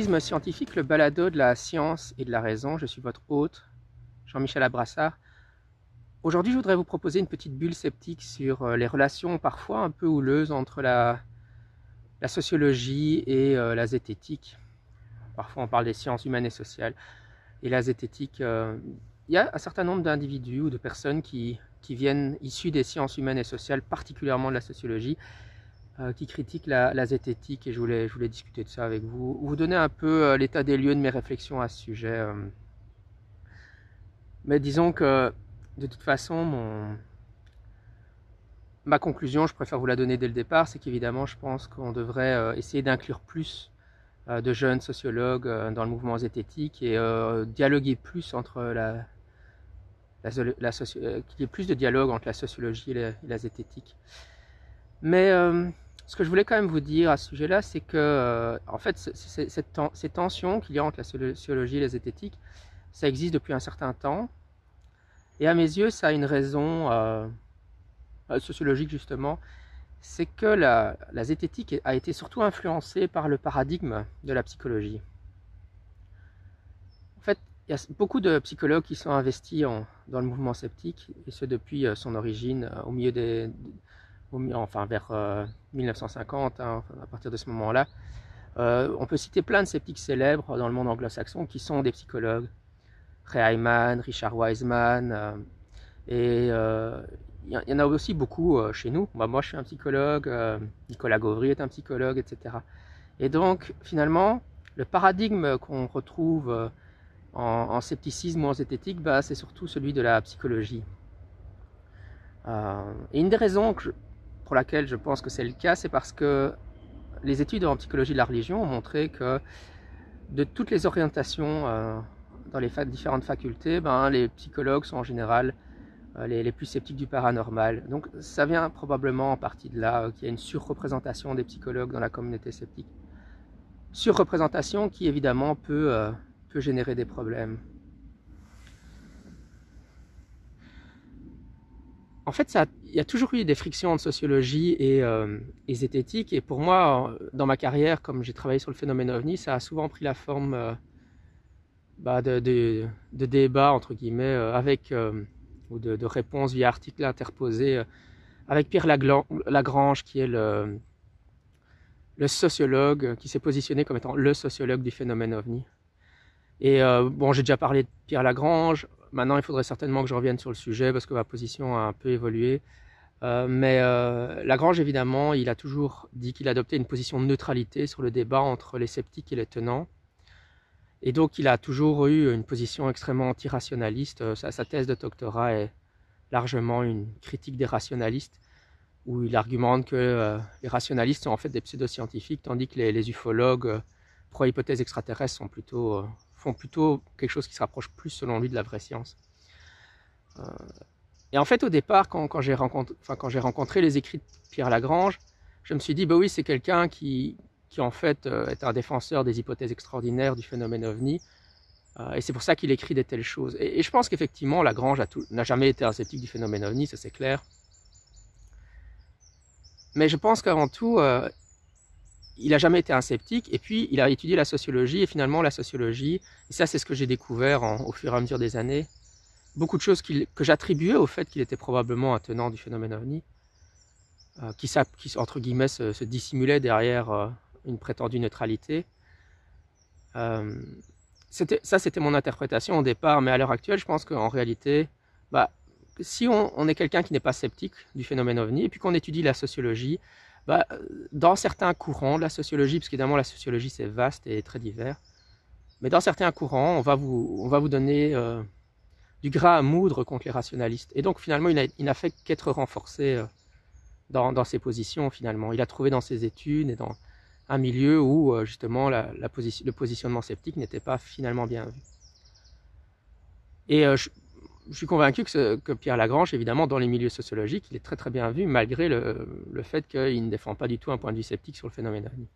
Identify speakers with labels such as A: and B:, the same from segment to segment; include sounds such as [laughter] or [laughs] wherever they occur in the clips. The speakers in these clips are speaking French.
A: Scientifique, le balado de la science et de la raison. Je suis votre hôte, Jean-Michel Abrassard. Aujourd'hui, je voudrais vous proposer une petite bulle sceptique sur euh, les relations parfois un peu houleuses entre la, la sociologie et euh, la zététique. Parfois, on parle des sciences humaines et sociales. Et la zététique, euh, il y a un certain nombre d'individus ou de personnes qui, qui viennent issus des sciences humaines et sociales, particulièrement de la sociologie, qui critique la, zététique et je voulais, discuter de ça avec vous, vous donner un peu euh, l'état des lieux de mes réflexions à ce sujet. Euh. Mais disons que de toute façon, ma conclusion, je préfère vous la donner dès le départ, c'est qu'évidemment, je pense qu'on devrait essayer d'inclure plus de jeunes sociologues dans le mouvement zététique et dialoguer plus entre la, qu'il y ait plus de dialogue entre la sociologie et la, zététique. Mais ce que je voulais quand même vous dire à ce sujet-là, c'est que, euh, en fait, ces tensions qu'il y a entre la sociologie et la zététique, ça existe depuis un certain temps. Et à mes yeux, ça a une raison euh, euh, sociologique, justement. C'est que la, zététique a été surtout influencée par le paradigme de la psychologie. En fait, il y a beaucoup de psychologues qui sont investis dans le mouvement sceptique, et ce depuis son origine, au milieu des enfin vers 1950, euh, hein, à partir de ce moment-là. Euh, on peut citer plein de sceptiques célèbres dans le monde anglo-saxon qui sont des psychologues. Ray Hyman, Richard Wiseman, euh, et il y, en a aussi beaucoup chez nous. Bah, moi, je suis un psychologue, Nicolas Gauvry est un psychologue, etc. Et donc, finalement, le paradigme qu'on retrouve en, scepticisme ou en zététique, bah, c'est surtout celui de la psychologie. et une des raisons que pour laquelle je pense que c'est le cas, c'est parce que les études en psychologie de la religion ont montré que de toutes les orientations euh, dans les différentes facultés, ben, les psychologues sont en général euh, les, plus sceptiques du paranormal. Donc ça vient probablement en partie de là euh, qu'il y a une surreprésentation des psychologues dans la communauté sceptique. Surreprésentation qui évidemment peut, peut générer des problèmes. En fait, il y a toujours eu des frictions entre sociologie euh, et, zététique. Et pour moi, dans ma carrière, comme j'ai travaillé sur le phénomène ovni, ça a souvent pris la forme euh, bah, de, débats, entre guillemets, euh, avec, ou de, réponses via articles interposés avec Pierre Lagrange, qui est le, le sociologue, qui s'est positionné comme étant le sociologue du phénomène ovni. Et bon, j'ai déjà parlé de Pierre Lagrange, Maintenant, il faudrait certainement que je revienne sur le sujet parce que ma position a un peu évolué. Euh, mais euh, Lagrange, évidemment, il a toujours dit qu'il adoptait une position de neutralité sur le débat entre les sceptiques et les tenants. Et donc, il a toujours eu une position extrêmement anti-rationaliste. Euh, sa, thèse de doctorat est largement une critique des rationalistes, où il argumente que les rationalistes sont en fait des pseudo-scientifiques, tandis que les ufologues pro-hypothèses extraterrestres sont plutôt font plutôt quelque chose qui se rapproche plus selon lui de la vraie science. Euh, et en fait, au départ, quand, j'ai rencontré, les écrits de Pierre Lagrange, je me suis dit, bah oui, c'est quelqu'un qui, qui en fait euh, est un défenseur des hypothèses extraordinaires du phénomène ovni. Euh, et c'est pour ça qu'il écrit des telles choses. Et, je pense qu'effectivement, Lagrange n'a jamais été un sceptique du phénomène ovni, ça c'est clair. Mais je pense qu'avant tout, il n'a jamais été un sceptique, et puis il a étudié la sociologie, et finalement la sociologie, et ça c'est ce que j'ai découvert au fur et à mesure des années, beaucoup de choses que j'attribuais au fait qu'il était probablement un tenant du phénomène ovni, euh, qui, entre guillemets se, dissimulait derrière euh, une prétendue neutralité. Euh, ça c'était mon interprétation au départ, mais à l'heure actuelle je pense qu'en réalité, bah, si on est quelqu'un qui n'est pas sceptique du phénomène ovni, et puis qu'on étudie la sociologie, bah, dans certains courants de la sociologie, parce qu'évidemment la sociologie c'est vaste et très divers, mais dans certains courants, on va vous, on va vous donner euh, du gras à moudre contre les rationalistes. Et donc finalement, il n'a fait qu'être renforcé euh, dans, ses positions finalement. Il a trouvé dans ses études et dans un milieu où euh, justement le positionnement sceptique n'était pas finalement bien vu. Et euh, je, suis convaincu que, Pierre Lagrange, évidemment, dans les milieux sociologiques, il est très très bien vu, malgré le, fait qu'il ne défend pas du tout un point de vue sceptique sur le phénomène ovni.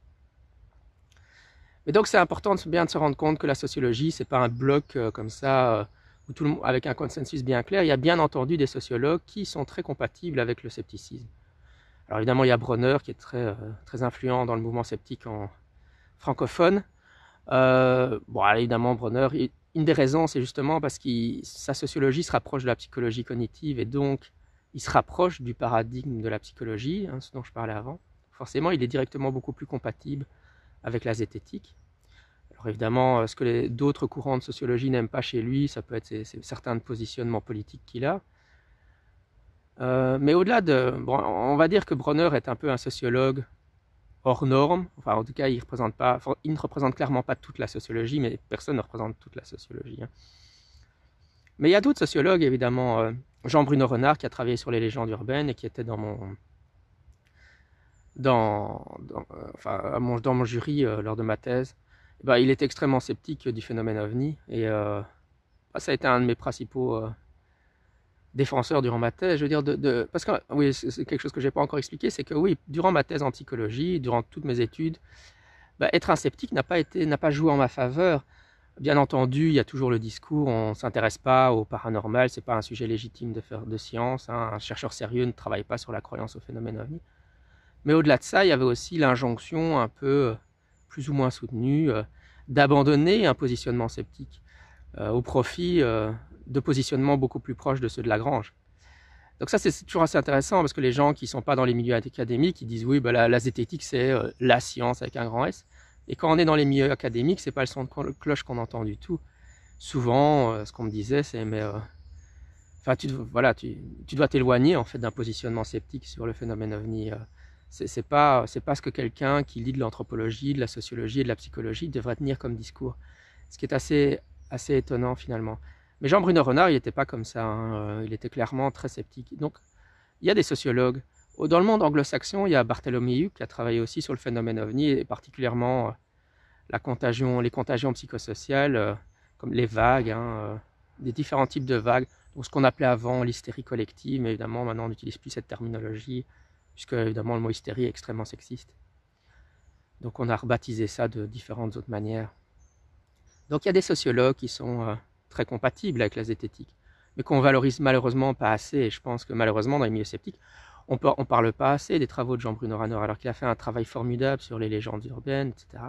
A: Mais donc c'est important de bien se rendre compte que la sociologie, c'est pas un bloc comme ça monde, avec un consensus bien clair, il y a bien entendu des sociologues qui sont très compatibles avec le scepticisme. Alors évidemment, il y a Bronner qui est très, euh, très influent dans le mouvement sceptique en francophone. Euh, bon, évidemment, Bronner, une des raisons, c'est justement parce que sa sociologie se rapproche de la psychologie cognitive et donc il se rapproche du paradigme de la psychologie, hein, ce dont je parlais avant. Forcément, il est directement beaucoup plus compatible avec la zététique évidemment, euh, ce que d'autres courants de sociologie n'aiment pas chez lui, ça peut être certains positionnements politiques qu'il a. Euh, mais au-delà de... On va dire que Bronner est un peu un sociologue hors norme. Enfin, en tout cas, il, ne représente clairement pas toute la sociologie, mais personne ne représente toute la sociologie. Hein. Mais il y a d'autres sociologues, évidemment. Euh, Jean-Bruno Renard, qui a travaillé sur les légendes urbaines et qui était dans mon, mon jury lors de ma thèse. Bah, il est extrêmement sceptique du phénomène ovni et euh, ça a été un de mes principaux euh, défenseurs durant ma thèse. Je veux dire, de, parce que oui, c'est quelque chose que je n'ai pas encore expliqué, c'est que oui, durant ma thèse en psychologie, durant toutes mes études, bah, être un sceptique n'a pas pas joué en ma faveur. Bien entendu, il y a toujours le discours, on ne s'intéresse pas au paranormal, c'est pas un sujet légitime de faire de science. Hein. Un chercheur sérieux ne travaille pas sur la croyance au phénomène ovni. Mais au-delà de ça, il y avait aussi l'injonction un peu plus ou moins soutenu, euh, d'abandonner un positionnement sceptique euh, au profit euh, de positionnements beaucoup plus proches de ceux de Lagrange. Donc ça, c'est toujours assez intéressant parce que les gens qui ne sont pas dans les milieux académiques, ils disent oui, bah, la, zététique, c'est la science avec un grand S. Et quand on est dans les milieux académiques, c'est pas le son de cloche qu'on entend du tout. Souvent, ce qu'on me disait, c'est mais enfin, tu, voilà, tu, tu dois t'éloigner en fait d'un positionnement sceptique sur le phénomène ovni c'est pas c'est pas ce que quelqu'un qui lit de l'anthropologie, de la sociologie de la psychologie devrait tenir comme discours. Ce qui est assez assez étonnant finalement. Mais Jean-Bruno Renard, il n'était pas comme ça. Hein. Euh, il était clairement très sceptique. Donc, il y a des sociologues. Dans le monde anglo-saxon, il y a Bartholomew qui a travaillé aussi sur le phénomène ovni et particulièrement euh, la contagion, les contagions psychosociales, euh, comme les vagues, hein, des différents types de vagues. Donc, ce qu'on appelait avant l'hystérie collective, mais évidemment maintenant on n'utilise plus cette terminologie puisque évidemment le mot hystérie est extrêmement sexiste. Donc on a rebaptisé ça de différentes autres manières. Donc il y a des sociologues qui sont très compatibles avec la zététique, mais qu'on valorise malheureusement pas assez. Et je pense que malheureusement dans les milieux sceptiques, on ne parle pas assez des travaux de Jean-Bruno Ranor, alors qu'il a fait un travail formidable sur les légendes urbaines, etc.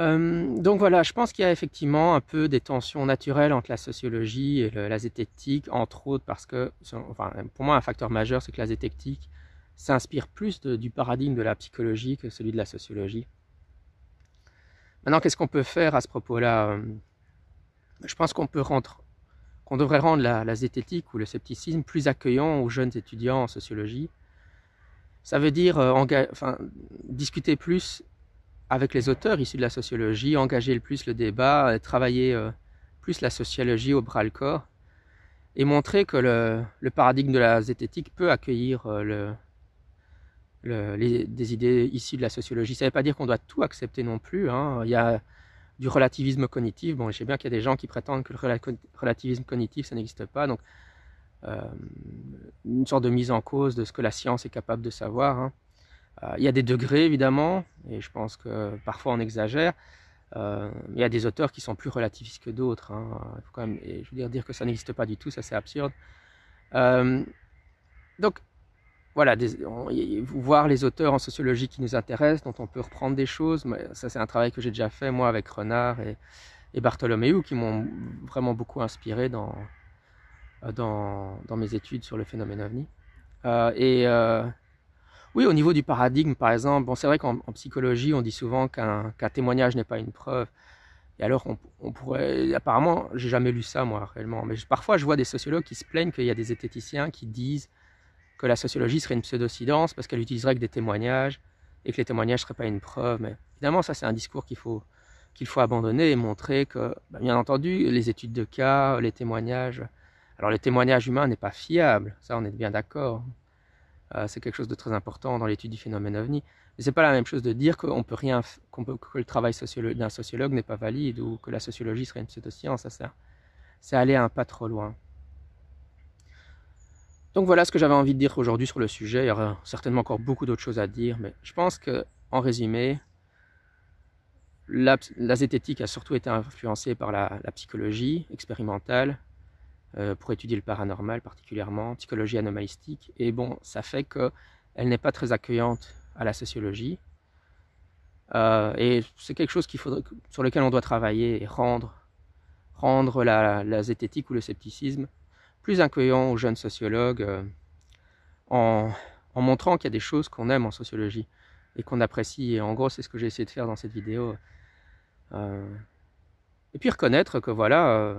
A: Euh, donc voilà, je pense qu'il y a effectivement un peu des tensions naturelles entre la sociologie et la zététique, entre autres parce que, enfin, pour moi, un facteur majeur, c'est que la zététique s'inspire plus du paradigme de la psychologie que celui de la sociologie. Maintenant, qu'est-ce qu'on peut faire à ce propos-là? Je pense qu'on peut rendre, qu'on devrait rendre la, zététique ou le scepticisme plus accueillant aux jeunes étudiants en sociologie. Ça veut dire euh, discuter plus avec les auteurs issus de la sociologie, engager le plus le débat, euh, travailler euh, plus la sociologie au bras le corps et montrer que le, paradigme de la zététique peut accueillir des idées issues de la sociologie. Ça ne veut pas dire qu'on doit tout accepter non plus. Hein. Il y a du relativisme cognitif. Bon, je sais bien qu'il y a des gens qui prétendent que le relativisme cognitif, ça n'existe pas. Donc, une sorte de mise en cause de ce que la science est capable de savoir. Hein. Euh, il y a des degrés évidemment, et je pense que parfois on exagère. Euh, il y a des auteurs qui sont plus relativistes que d'autres. Hein. Il faut quand même, je veux dire, dire que ça n'existe pas du tout, ça c'est absurde. Euh, donc voilà, voir les auteurs en sociologie qui nous intéressent, dont on peut reprendre des choses. Ça c'est un travail que j'ai déjà fait moi avec Renard et, et qui m'ont vraiment beaucoup inspiré dans, dans, dans, mes études sur le phénomène ovni. et oui, au niveau du paradigme, par exemple, bon, c'est vrai qu'en psychologie, on dit souvent qu'un témoignage n'est pas une preuve. Et alors, on, pourrait. Apparemment, j'ai jamais lu ça, moi, réellement. Mais parfois, je vois des sociologues qui se plaignent qu'il y a des zététiciens qui disent que la sociologie serait une pseudo-science parce qu'elle utiliserait que des témoignages et que les témoignages ne seraient pas une preuve. Mais évidemment, ça, c'est un discours qu'il faut, qu'il faut abandonner et montrer que, bah, bien entendu, les études de cas, les témoignages, alors les témoignages humains n'est pas fiable, ça on est bien d'accord. Euh, c'est quelque chose de très important dans l'étude du phénomène ovni. Mais c'est pas la même chose de dire qu'on peut rien, qu'on peut, que le travail d'un sociologue n'est pas valide ou que la sociologie serait une pseudoscience. Ça, c'est aller un pas trop loin. Donc voilà ce que j'avais envie de dire aujourd'hui sur le sujet. Il y aura certainement encore beaucoup d'autres choses à dire, mais je pense que, en résumé, la, zététique a surtout été influencée par la, psychologie expérimentale, euh, pour étudier le paranormal particulièrement, psychologie anomalistique, et bon, ça fait qu'elle n'est pas très accueillante à la sociologie, euh, et c'est quelque chose sur lequel on doit travailler et rendre, rendre la, zététique ou le scepticisme plus accueillant aux jeunes sociologues euh, en, montrant qu'il y a des choses qu'on aime en sociologie et qu'on apprécie. Et en gros, c'est ce que j'ai essayé de faire dans cette vidéo. Euh, et puis reconnaître que voilà, euh,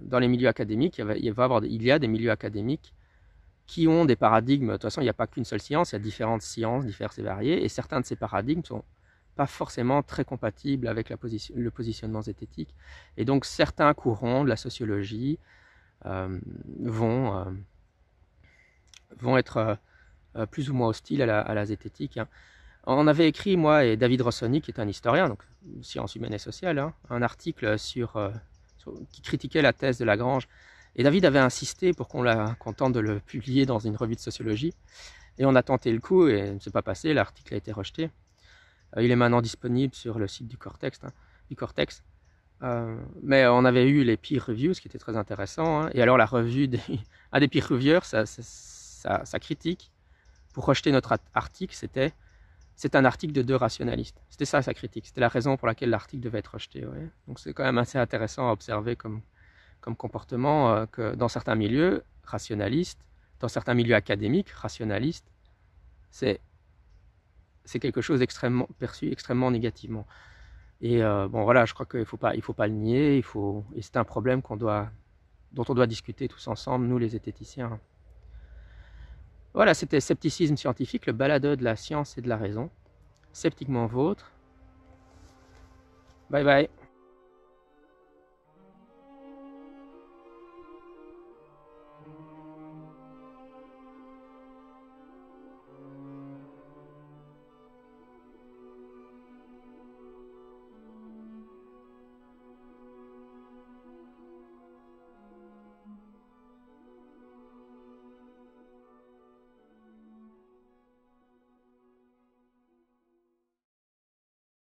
A: dans les milieux académiques, il, y avoir, il y a des milieux académiques qui ont des paradigmes. De toute façon, il n'y a pas qu'une seule science, il y a différentes sciences, diverses et variées, et certains de ces paradigmes sont pas forcément très compatibles avec le positionnement zététique. Et donc certains courants de la sociologie vont, vont être plus ou moins hostiles à la, à la zététique. Hein. On avait écrit, moi et David Rossoni, qui est un historien, donc sciences humaines et sociales, hein, un article euh, sur, qui critiquait la thèse de Lagrange. Et David avait insisté pour qu'on tente de le publier dans une revue de sociologie. Et on a tenté le coup et ne s'est pas passé, l'article a été rejeté. Euh, il est maintenant disponible sur le site du Cortex. Hein, du Cortex. Euh, mais on avait eu les peer reviews, ce qui était très intéressant. Hein. et alors la revue des, [laughs] un des peer reviewers, sa critique pour rejeter notre article, c'était c'est un article de deux rationalistes. C'était ça sa critique, c'était la raison pour laquelle l'article devait être rejeté. Donc c'est quand même assez intéressant à observer comme, comme comportement euh, que dans certains milieux rationalistes, dans certains milieux académiques rationalistes, c'est c'est quelque chose d'extrêmement perçu extrêmement négativement. Et euh, bon voilà, je crois qu'il faut pas il faut pas le nier, il faut et c'est un problème dont on doit discuter tous ensemble, nous les zététiciens. Voilà, c'était Scepticisme scientifique, le baladeur de la science et de la raison. Sceptiquement vôtre. Bye bye.